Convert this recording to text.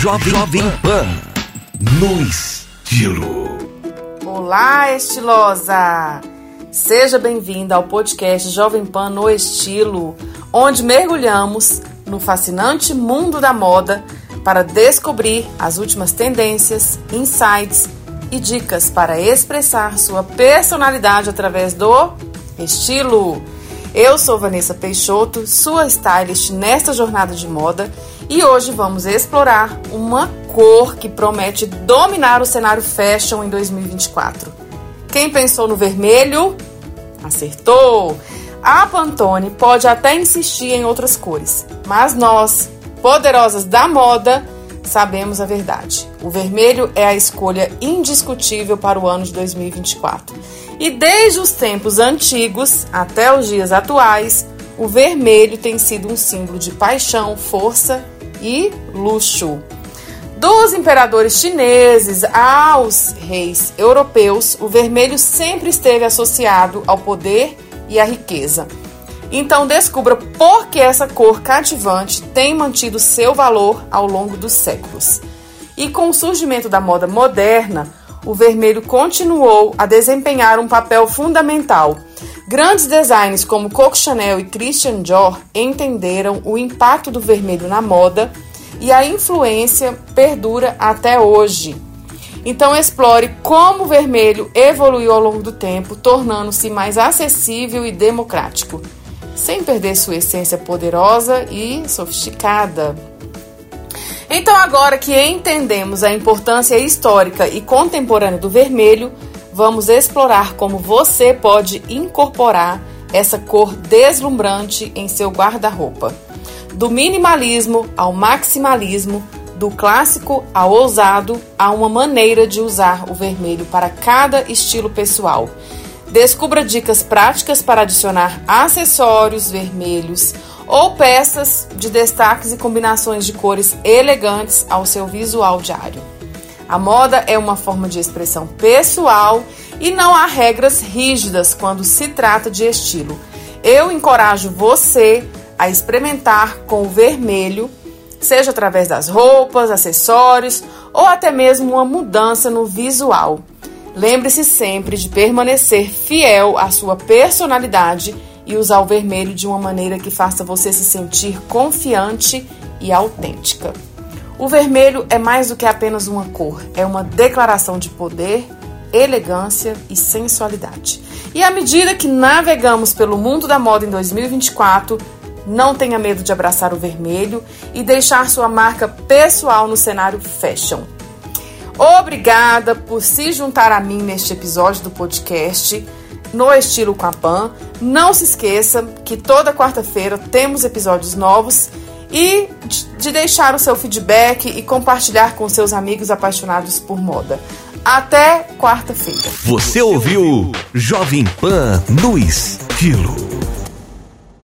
Jovem, Jovem Pan no estilo. Olá, estilosa! Seja bem-vinda ao podcast Jovem Pan no Estilo, onde mergulhamos no fascinante mundo da moda para descobrir as últimas tendências, insights e dicas para expressar sua personalidade através do estilo. Eu sou Vanessa Peixoto, sua stylist nesta jornada de moda, e hoje vamos explorar uma cor que promete dominar o cenário fashion em 2024. Quem pensou no vermelho? Acertou! A Pantone pode até insistir em outras cores, mas nós, poderosas da moda, sabemos a verdade. O vermelho é a escolha indiscutível para o ano de 2024. E desde os tempos antigos até os dias atuais, o vermelho tem sido um símbolo de paixão, força e luxo. Dos imperadores chineses aos reis europeus, o vermelho sempre esteve associado ao poder e à riqueza. Então descubra por que essa cor cativante tem mantido seu valor ao longo dos séculos. E com o surgimento da moda moderna, o vermelho continuou a desempenhar um papel fundamental. Grandes designers como Coco Chanel e Christian Dior entenderam o impacto do vermelho na moda e a influência perdura até hoje. Então explore como o vermelho evoluiu ao longo do tempo, tornando-se mais acessível e democrático sem perder sua essência poderosa e sofisticada. Então, agora que entendemos a importância histórica e contemporânea do vermelho, vamos explorar como você pode incorporar essa cor deslumbrante em seu guarda-roupa. Do minimalismo ao maximalismo, do clássico ao ousado, há uma maneira de usar o vermelho para cada estilo pessoal. Descubra dicas práticas para adicionar acessórios vermelhos ou peças de destaques e combinações de cores elegantes ao seu visual diário. A moda é uma forma de expressão pessoal e não há regras rígidas quando se trata de estilo. Eu encorajo você a experimentar com o vermelho, seja através das roupas, acessórios ou até mesmo uma mudança no visual. Lembre-se sempre de permanecer fiel à sua personalidade e usar o vermelho de uma maneira que faça você se sentir confiante e autêntica. O vermelho é mais do que apenas uma cor, é uma declaração de poder, elegância e sensualidade. E à medida que navegamos pelo mundo da moda em 2024, não tenha medo de abraçar o vermelho e deixar sua marca pessoal no cenário fashion. Obrigada por se juntar a mim neste episódio do podcast no estilo com a Pan. Não se esqueça que toda quarta-feira temos episódios novos e de deixar o seu feedback e compartilhar com seus amigos apaixonados por moda. Até quarta-feira. Você ouviu Jovem Pan no estilo.